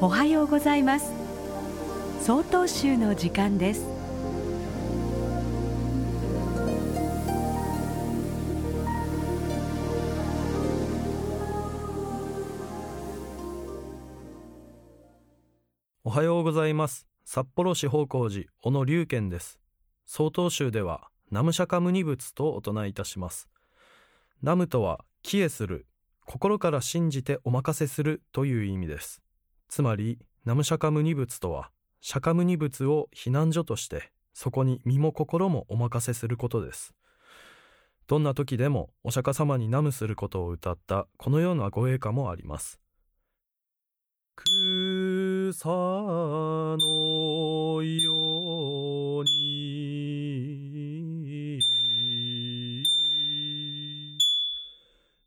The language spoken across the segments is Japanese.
おはようございます。総統集の時間です。おはようございます。札幌市方向寺小野龍賢です。総統集ではナムシャカムニ仏とお唱えいたします。ナムとは帰依する心から信じてお任せするという意味です。つまり、ナムシャカムニ仏とは、釈迦ムニ仏を避難所として、そこに身も心もお任せすることです。どんな時でもお釈迦様にナムすることを歌ったこのようなご栄歌もあります。草のように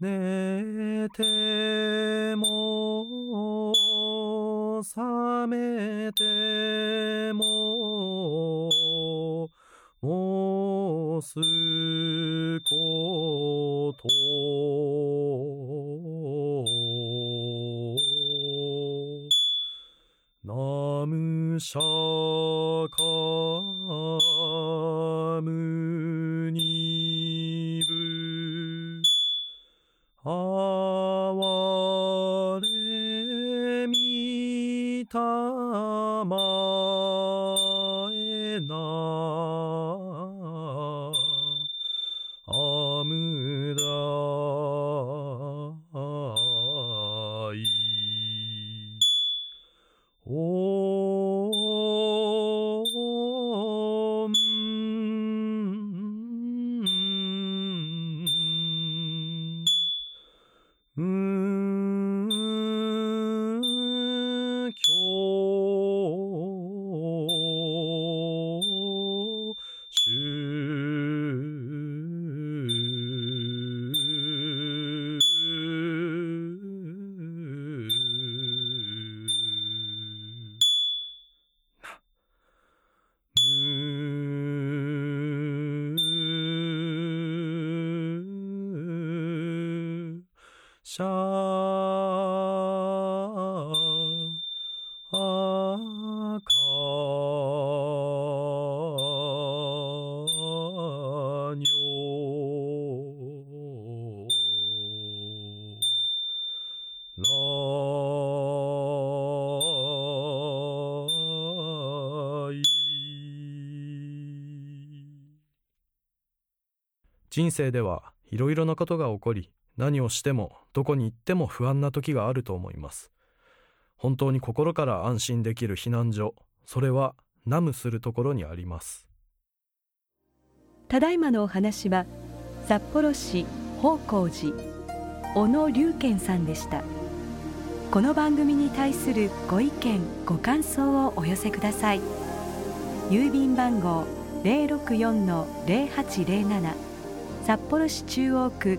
寝ても覚めてももうすこと。ナムシャたまえな。いしゃあかにょらい人生ではいろいろなことが起こり何をしてもどこに行っても不安な時があると思います。本当に心から安心できる避難所、それはナムするところにあります。ただいまのお話は札幌市宝光寺小野龍賢さんでした。この番組に対するご意見ご感想をお寄せください。郵便番号零六四の零八零七札幌市中央区